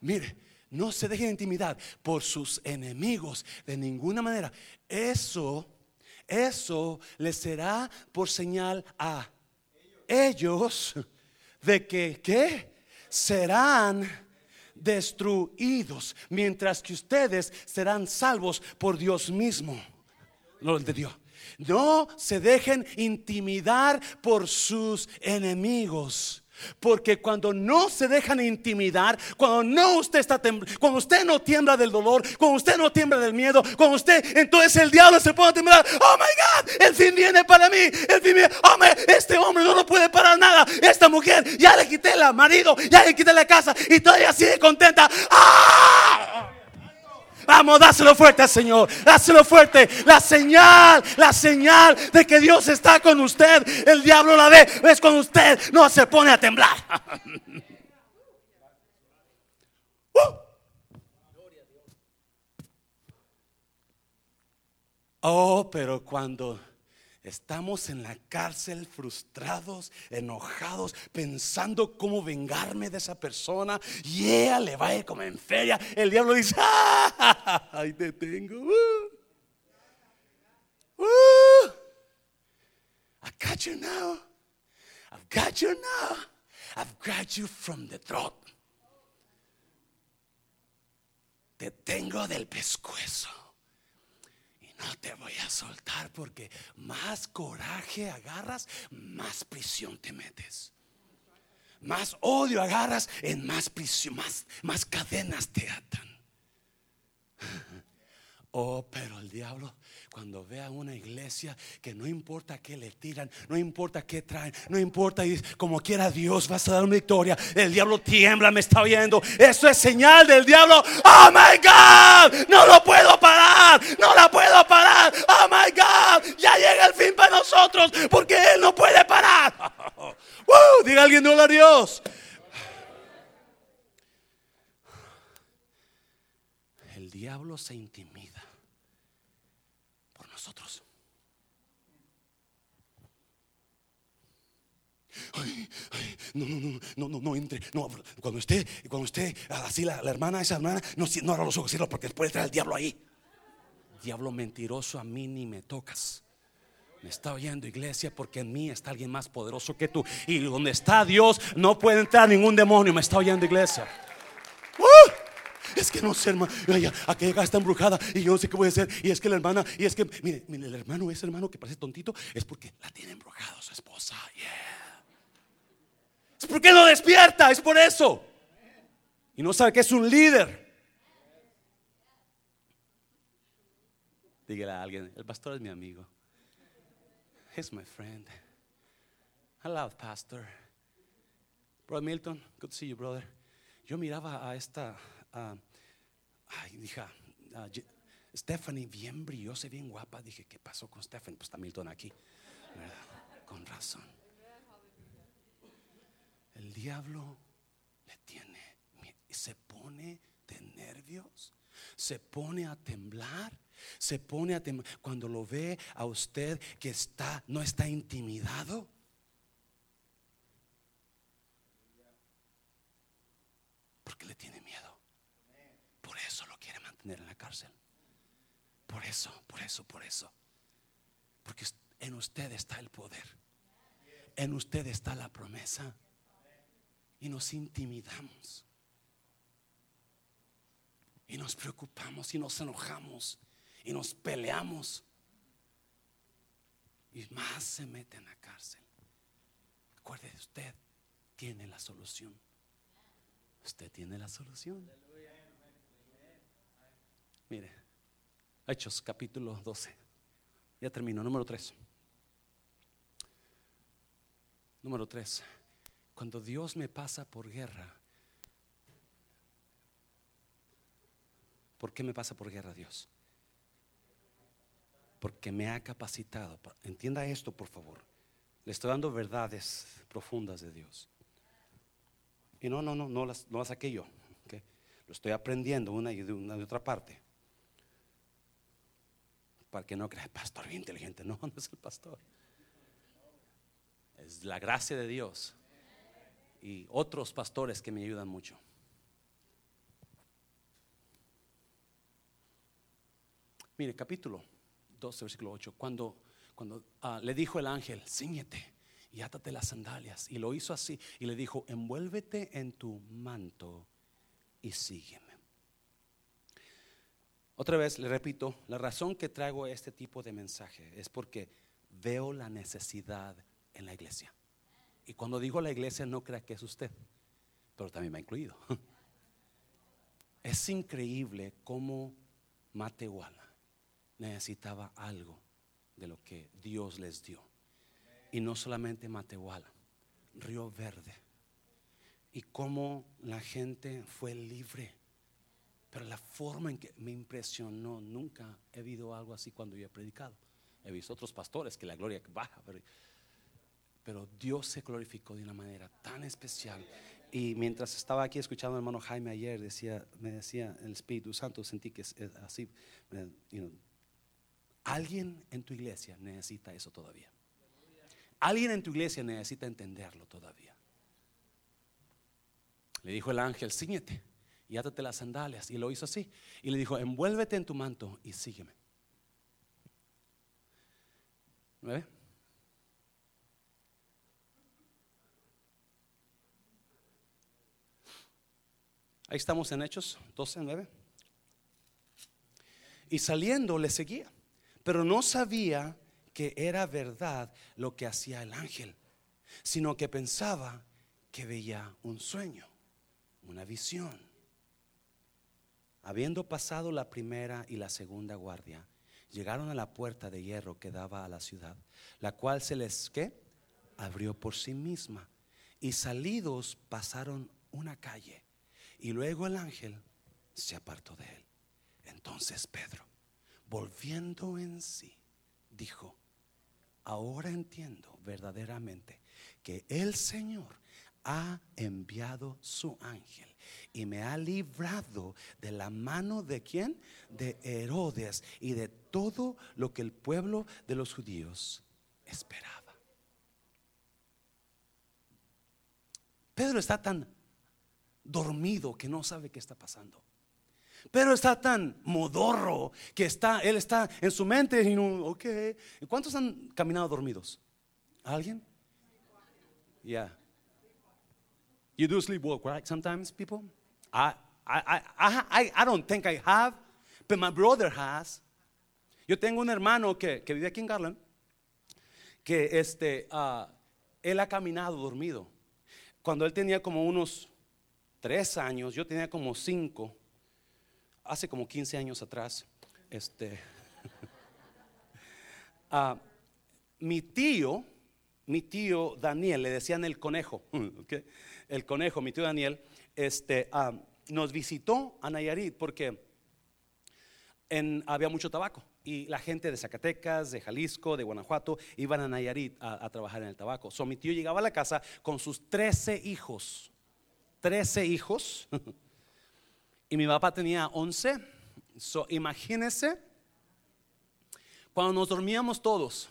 Mire, no se deje de intimidar por sus enemigos de ninguna manera. Eso, eso les será por señal a ellos de que, ¿qué? Serán destruidos, mientras que ustedes serán salvos por Dios mismo. De Dios. No se dejen intimidar por sus enemigos. Porque cuando no se dejan intimidar, cuando no usted está cuando usted no tiembla del dolor, cuando usted no tiembla del miedo, cuando usted, entonces el diablo se pone a temblar. Oh my God, el fin viene para mí. El fin viene. Oh este hombre no lo puede parar nada. Esta mujer, ya le quité el marido, ya le quité la casa y todavía sigue contenta. ¡Ah! Vamos, dáselo fuerte al Señor. Dáselo fuerte. La señal, la señal de que Dios está con usted. El diablo la ve. Es cuando usted no se pone a temblar. Uh. Oh, pero cuando Estamos en la cárcel frustrados, enojados, pensando cómo vengarme de esa persona. Y ella le va a ir como en feria. El diablo dice, ¡Ah! ¡Ahí te tengo! Uh, uh, I got you now. I've got you now. I've got you from the throat. Te tengo del pescuezo no te voy a soltar porque más coraje agarras, más prisión te metes. Más odio agarras, en más prisión, más, más cadenas te atan. Oh, pero el diablo cuando vea una iglesia que no importa qué le tiran, no importa qué traen, no importa y como quiera Dios vas a dar una victoria. El diablo tiembla, me está viendo. Eso es señal del diablo. Oh my God, no lo puedo parar, no la puedo parar. Oh my God, ya llega el fin para nosotros porque él no puede parar. diga alguien no a Dios. El diablo se intimida no, no, no, no, no, no entre. No, cuando esté, cuando esté así la, hermana, esa hermana, no, no abra los ojos, porque puede traer el diablo ahí. Diablo mentiroso, a mí ni me tocas. Me está oyendo iglesia porque en mí está alguien más poderoso que tú. Y donde está Dios no puede entrar ningún demonio. Me está oyendo iglesia. ¡Uh! Es que no sé, hermano. Aquella está embrujada y yo no sé qué voy a hacer. Y es que la hermana, y es que, mire, mire, el hermano, ese hermano que parece tontito, es porque la tiene embrujado su esposa. Es porque no despierta, es por eso. Y no sabe que es un líder. Dígale a alguien, el pastor es mi amigo. He's my friend. I pastor. Brother Milton, good to see you, brother. Yo miraba a esta, ay, dije, Stephanie bien brillosa, bien guapa. Dije, ¿qué pasó con Stephanie? Pues está Milton aquí. Con razón. El diablo le tiene se pone de nervios, se pone a temblar, se pone a temblar cuando lo ve a usted que está no está intimidado. Porque le tiene miedo. Por eso lo quiere mantener en la cárcel. Por eso, por eso, por eso. Porque en usted está el poder. En usted está la promesa y nos intimidamos. Y nos preocupamos y nos enojamos y nos peleamos. Y más se mete en la cárcel. Recuerde, usted tiene la solución. Usted tiene la solución. Mire, Hechos capítulo 12. Ya termino, número 3. Número 3. Cuando Dios me pasa por guerra, ¿por qué me pasa por guerra Dios? Porque me ha capacitado. Entienda esto, por favor. Le estoy dando verdades profundas de Dios. Y no, no, no, no las, no saqué yo. Lo estoy aprendiendo una y de una de otra parte. Para que no crea, pastor bien inteligente. No, no es el pastor. Es la gracia de Dios y otros pastores que me ayudan mucho. Mire, capítulo 12, versículo 8. Cuando, cuando ah, le dijo el ángel, ciñete y átate las sandalias. Y lo hizo así. Y le dijo, envuélvete en tu manto y sígueme. Otra vez le repito, la razón que traigo este tipo de mensaje es porque veo la necesidad en la iglesia. Y cuando digo la iglesia no crea que es usted, pero también me ha incluido. Es increíble cómo Matehuala necesitaba algo de lo que Dios les dio. Y no solamente Matehuala, Río Verde. Y cómo la gente fue libre. Pero la forma en que me impresionó, nunca he visto algo así cuando yo he predicado. He visto otros pastores que la gloria baja, pero, pero Dios se glorificó de una manera tan especial. Y mientras estaba aquí escuchando al hermano Jaime ayer, decía, me decía el Espíritu Santo, sentí que es, así. Alguien en tu iglesia necesita eso todavía. Alguien en tu iglesia necesita entenderlo todavía. Le dijo el ángel, ciñete y átate las sandalias. Y lo hizo así. Y le dijo, envuélvete en tu manto y sígueme. ¿Nueve? Ahí estamos en Hechos 12, 9. Y saliendo le seguía, pero no sabía que era verdad lo que hacía el ángel, sino que pensaba que veía un sueño, una visión. Habiendo pasado la primera y la segunda guardia, llegaron a la puerta de hierro que daba a la ciudad, la cual se les ¿qué? abrió por sí misma, y salidos pasaron una calle y luego el ángel se apartó de él. Entonces Pedro, volviendo en sí, dijo, ahora entiendo verdaderamente que el Señor ha enviado su ángel y me ha librado de la mano de quién? De Herodes y de todo lo que el pueblo de los judíos esperaba. Pedro está tan dormido que no sabe qué está pasando. Pero está tan modorro que está, él está en su mente y no, ok. ¿Cuántos han caminado dormidos? ¿Alguien? Yeah. You do sleepwalk, right? Sometimes, people. I, I, I, I, I don't think I have, but my brother has. Yo tengo un hermano que, que vive aquí en Garland, que este, uh, él ha caminado dormido. Cuando él tenía como unos tres años, yo tenía como cinco, hace como 15 años atrás, este, uh, mi tío, mi tío Daniel, le decían el conejo, el conejo, mi tío Daniel, este, uh, nos visitó a Nayarit porque había mucho tabaco y la gente de Zacatecas, de Jalisco, de Guanajuato iban a Nayarit a, trabajar en el tabaco. So, mi tío llegaba a la casa con sus 13 hijos. 13 hijos y mi papá tenía 11. So, imagínense cuando nos dormíamos todos.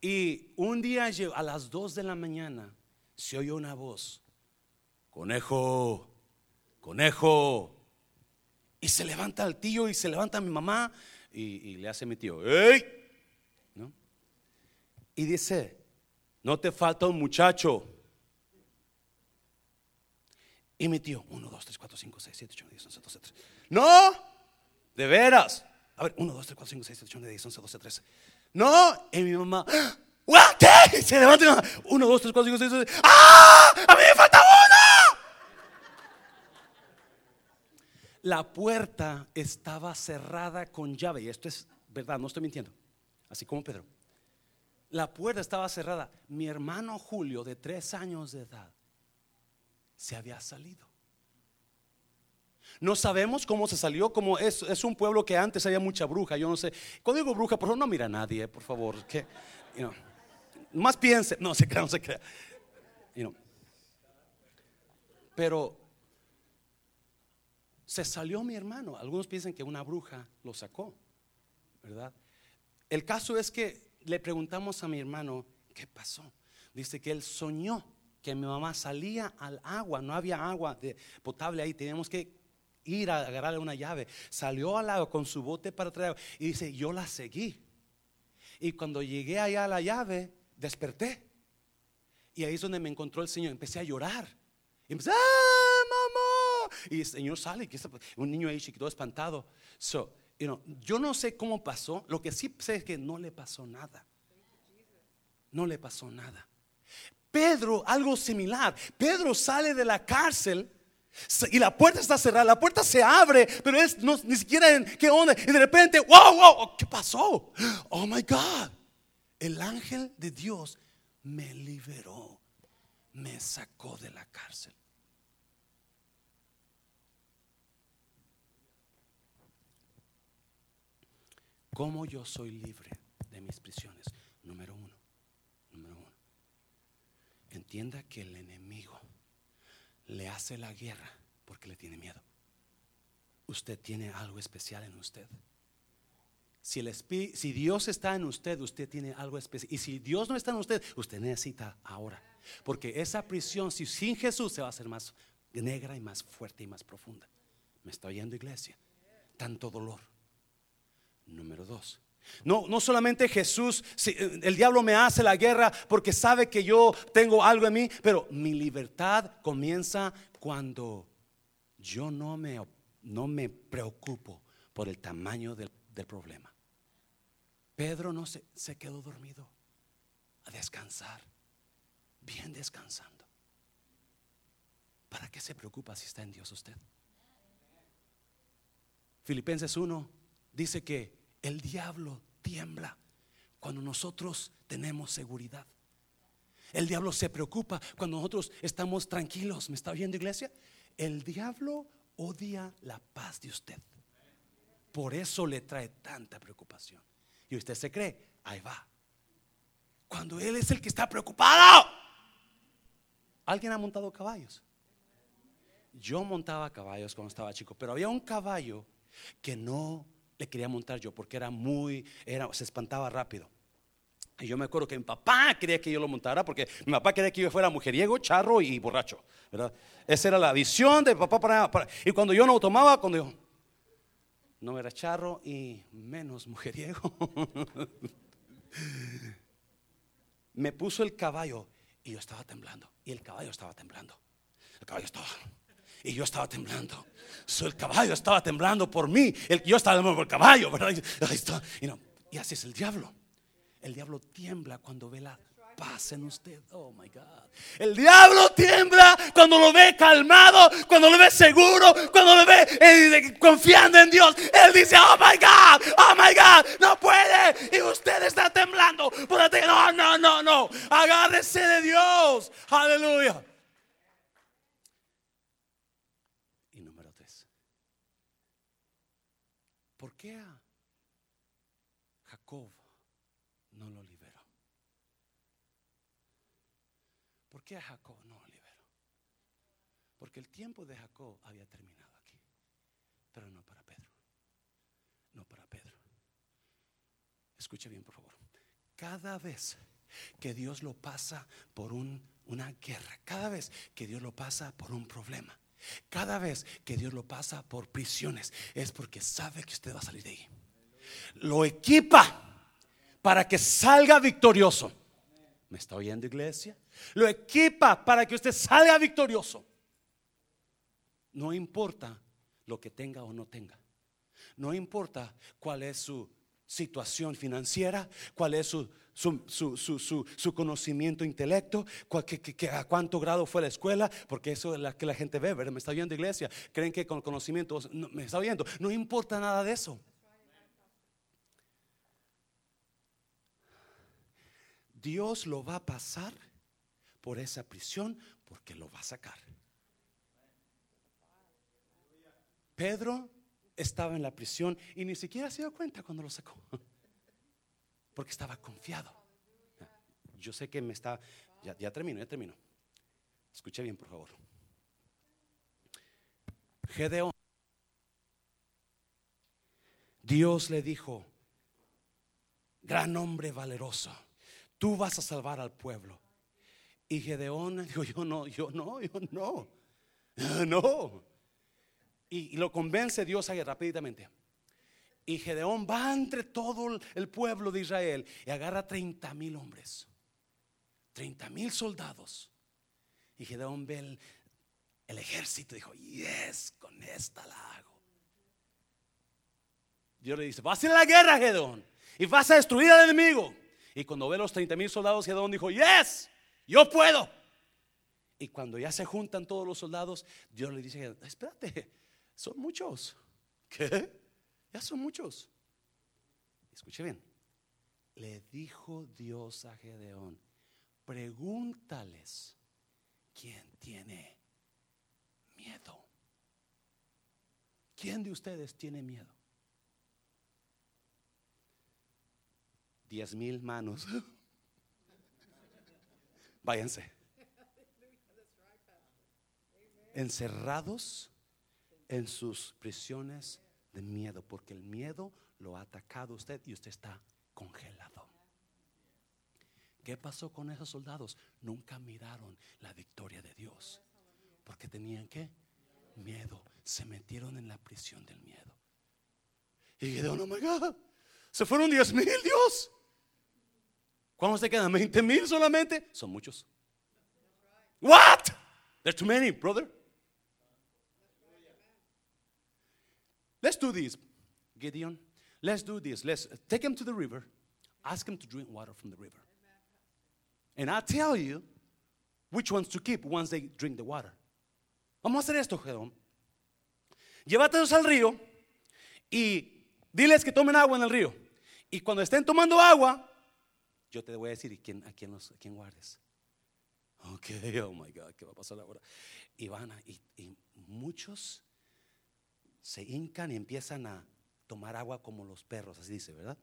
Y un día a las 2 de la mañana se oyó una voz, conejo, conejo. Y se levanta el tío y se levanta mi mamá y, le hace mi tío, ¡Ey! ¿No? Y dice, no te falta un muchacho. Y tío, 1, 2, 3, 4, 5, 6, 7, 8, 9, 10, 11, 12, 13. No, de veras. A ver, 1, 2, 3, 4, 5, 6, 7, 8, 9, 10, 11, 12, 13. No, y mi mamá, ¿qué? Se levanta 1, 2, 3, 4, 5, 6, 7. ¡Ah! ¡A mí me falta uno! La puerta estaba cerrada con llave. Y esto es verdad, no estoy mintiendo. Así como Pedro. La puerta estaba cerrada. Mi hermano Julio, de tres años de edad, se había salido. No sabemos cómo se salió, como es, un pueblo que antes había mucha bruja, yo no sé. Cuando digo bruja, por favor, no mira a nadie, por favor. Que, más piense, no se crea, no se crea. Pero se salió mi hermano. Algunos piensan que una bruja lo sacó, ¿verdad? El caso es que le preguntamos a mi hermano, ¿qué pasó? Dice que él soñó que mi mamá salía al agua, no había agua potable ahí, teníamos que ir a agarrarle una llave. Salió al agua con su bote para traer y dice, yo la seguí. Y cuando llegué allá a la llave, desperté. Y ahí es donde me encontró el Señor. Empecé a llorar. Y empecé, ¡ah, mamá! y el Señor sale, un niño ahí chiquito espantado. So, you know, yo no sé cómo pasó, lo que sí sé es que no le pasó nada. No le pasó nada. Pedro, algo similar. Pedro sale de la cárcel y la puerta está cerrada, la puerta se abre, pero es no, ni siquiera en qué onda. Y de repente, wow, wow, ¿qué pasó? Oh my God, el ángel de Dios me liberó, me sacó de la cárcel. ¿Cómo yo soy libre de mis prisiones? Número uno, número uno. Entienda que el enemigo le hace la guerra porque le tiene miedo. Usted tiene algo especial en usted. Si, el si Dios está en usted, usted tiene algo especial. Y si Dios no está en usted, usted necesita ahora. Porque esa prisión, si sin Jesús, se va a hacer más negra y más fuerte y más profunda. ¿Me está oyendo, iglesia? Tanto dolor. Número dos. No, no solamente Jesús, el diablo me hace la guerra porque sabe que yo tengo algo en mí, pero mi libertad comienza cuando yo no me, no me preocupo por el tamaño del, del problema. Pedro no se, se quedó dormido a descansar, bien descansando. ¿Para qué se preocupa si está en Dios usted? Filipenses 1 dice que el diablo tiembla cuando nosotros tenemos seguridad. El diablo se preocupa cuando nosotros estamos tranquilos. ¿Me está oyendo iglesia? El diablo odia la paz de usted. Por eso le trae tanta preocupación. Y usted se cree, ahí va. Cuando él es el que está preocupado. ¿Alguien ha montado caballos? Yo montaba caballos cuando estaba chico, pero había un caballo que no le quería montar yo porque era muy, era, se espantaba rápido. Y yo me acuerdo que mi papá quería que yo lo montara porque mi papá quería que yo fuera mujeriego, charro y borracho. ¿verdad? Esa era la visión de papá para, para, Y cuando yo no tomaba, cuando yo no era charro y menos mujeriego, me puso el caballo y yo estaba temblando. Y el caballo estaba temblando. El caballo estaba y yo estaba temblando. el caballo estaba temblando por mí. El, yo estaba temblando por el caballo, Y, así es el diablo. El diablo tiembla cuando ve la paz en usted. Oh my God. El diablo tiembla cuando lo ve calmado, cuando lo ve seguro, cuando lo ve eh, confiando en Dios. Él dice, oh my God, oh my God, no puede. Y usted está temblando. No, no, no, no. Agárrese de Dios. Aleluya. ¿Por qué a Jacob no lo liberó? ¿Por qué a Jacob no lo liberó? Porque el tiempo de Jacob había terminado aquí, pero no para Pedro. No para Pedro. Escuche bien, por favor. Cada vez que Dios lo pasa por una guerra, cada vez que Dios lo pasa por un problema, cada vez que Dios lo pasa por prisiones es porque sabe que usted va a salir de ahí. Lo equipa para que salga victorioso. ¿Me está oyendo iglesia? Lo equipa para que usted salga victorioso. No importa lo que tenga o no tenga. No importa cuál es su situación financiera, cuál es su su, conocimiento intelecto, a cuánto grado fue la escuela, porque eso es lo que la gente ve, ¿verdad? Me está viendo iglesia, creen que con conocimiento, me está viendo, no importa nada de eso. Dios lo va a pasar por esa prisión porque lo va a sacar. Pedro estaba en la prisión y ni siquiera se dio cuenta cuando lo sacó. Porque estaba confiado. Yo sé que me está... Ya, ya termino, ya termino. Escuche bien, por favor. Gedeón. Dios le dijo, gran hombre valeroso, tú vas a salvar al pueblo. Y Gedeón dijo, yo no, yo no, yo no, no. Y, lo convence Dios ahí rápidamente. Y Gedeón va entre todo el pueblo de Israel y agarra 30 mil hombres, 30 mil soldados. Y Gedeón ve el ejército dijo, yes, con esta la hago. Dios le dice, vas a ir a la guerra, Gedón, y vas a destruir al enemigo. Y cuando ve los 30 mil soldados, Gedón dijo, yes, yo puedo. Y cuando ya se juntan todos los soldados, Dios le dice, espérate, son muchos. ¿Qué? Ya son muchos. Escuche bien. Le dijo Dios a Gedeón, pregúntales quién tiene miedo. ¿Quién de ustedes tiene miedo? Diez mil manos. Váyanse. Encerrados en sus prisiones de miedo, porque el miedo lo ha atacado a usted y usted está congelado. ¿Qué pasó con esos soldados? Nunca miraron la victoria de Dios, porque tenían que miedo, se metieron en la prisión del miedo. Y Gideon, oh my God, se fueron 10 mil, Dios. ¿Cuántos se quedan? ¿20 mil solamente? Son muchos. What? There's too many, brother. Let's do this, Gideon. Let's do this. Let's take him to the river. Ask him to drink water from the river. And I'll tell you which ones to keep once they drink the water. Vamos a hacer esto, Gedón. Llévatelos al río y diles que tomen agua en el río. Y cuando estén tomando agua, yo te voy a decir a quién, a quién, los, quién guardes. Ok, oh my God, ¿qué va a pasar ahora? Y van y, y muchos se hincan y empiezan a tomar agua como los perros, así dice, ¿verdad?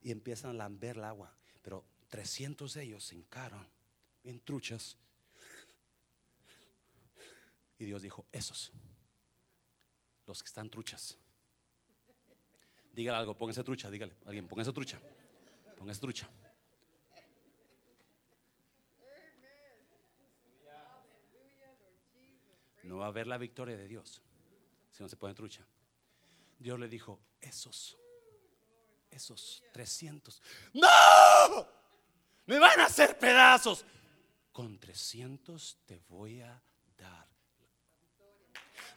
Y empiezan a lamber el agua. Pero 300 de ellos se hincaron, en truchas. Y Dios dijo, esos, los que están truchas. Dígale algo, póngase trucha, dígale, alguien, póngase trucha, póngase trucha. No va a haber la victoria de Dios si no se pone trucha. Dios le dijo, esos, esos 300, no, me van a hacer pedazos. Con 300 te voy a dar.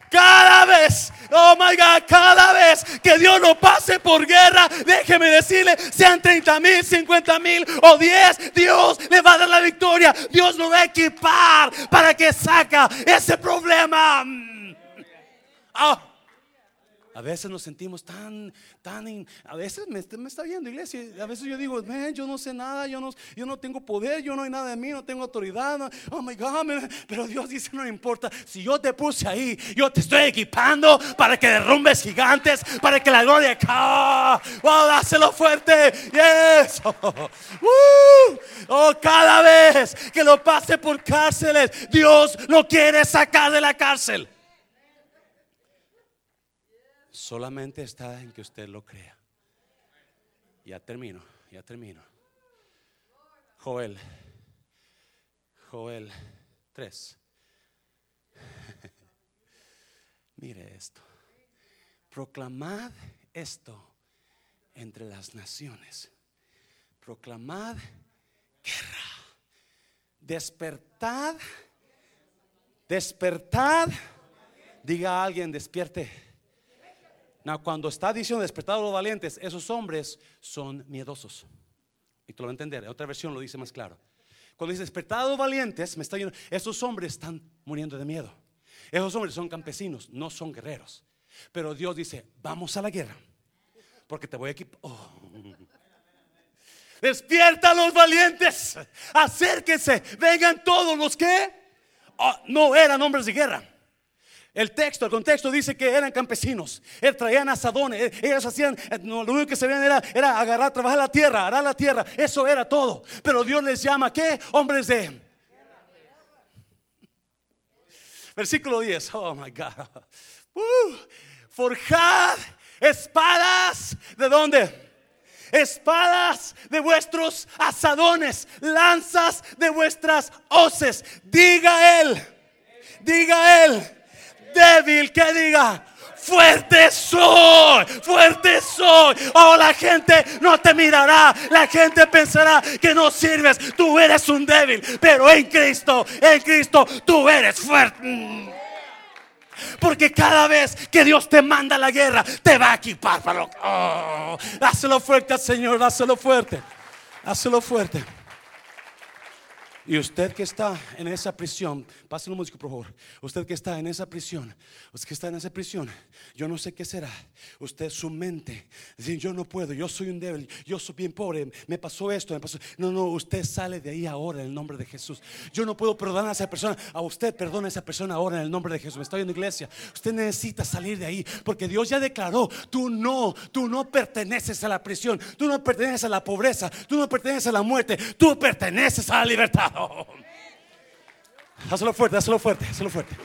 Cada vez, oh my God, cada vez que Dios no pase por guerra, déjeme decirle, sean 30 mil, 50 mil o 10, Dios le va a dar la victoria. Dios lo va a equipar para que saca ese problema. Oh. A veces nos sentimos tan, tan, a veces me, está viendo iglesia, a veces yo digo, yo no sé nada, yo no, yo no tengo poder, yo no hay nada de mí, no tengo autoridad, oh my God, pero Dios dice, no importa, si yo te puse ahí, yo te estoy equipando para que derrumbes gigantes, para que la gloria, oh, wow, dáselo fuerte, yes, oh, cada vez que lo pase por cárceles, Dios lo quiere sacar de la cárcel. Solamente está en que usted lo crea. Ya termino, ya termino. Joel, Joel 3. Mire esto. Proclamad esto entre las naciones. Proclamad guerra. Despertad. Despertad. Diga a alguien, despierte cuando está diciendo despertado los valientes, esos hombres son miedosos. Y tú lo vas a entender. Otra versión lo dice más claro. Cuando dice despertado valientes, me está diciendo, esos hombres están muriendo de miedo. Esos hombres son campesinos, no son guerreros. Pero Dios dice, vamos a la guerra. Porque te voy a equipar. Oh. Despierta a los valientes. Acérquense. Vengan todos los que oh, no eran hombres de guerra. El texto, el contexto dice que eran campesinos, traían asadones, eh, ellos hacían, eh, lo único que se veían era, era agarrar, trabajar la tierra, arar la tierra, eso era todo. Pero Dios les llama, ¿qué? Hombres de... Versículo 10, oh my God. Uh, forjad espadas, ¿de dónde? espadas de vuestros asadones, lanzas de vuestras hoces. Diga él, diga él, débil que diga, fuerte soy, fuerte soy. Oh, la gente no te mirará, la gente pensará que no sirves, tú eres un débil, pero en Cristo, en Cristo, tú eres fuerte. Porque cada vez que Dios te manda la guerra, te va a equipar para lo oh, Dáselo fuerte al Señor, dáselo fuerte. Dáselo fuerte. Y usted que está en esa prisión, pásenlo músico por favor. Usted que está en esa prisión, usted que está en esa prisión, yo no sé qué será. Usted su mente, dice, yo no puedo, yo soy un débil, yo soy bien pobre, me pasó esto, me pasó. No, no, usted sale de ahí ahora en el nombre de Jesús. Yo no puedo perdonar a esa persona, a usted perdona a esa persona ahora en el nombre de Jesús. Estoy en la iglesia. Usted necesita salir de ahí porque Dios ya declaró, tú no, tú no perteneces a la prisión, tú no perteneces a la pobreza, tú no perteneces a la muerte, tú perteneces a la libertad. Hazlo fuerte, hazlo fuerte, hazlo fuerte.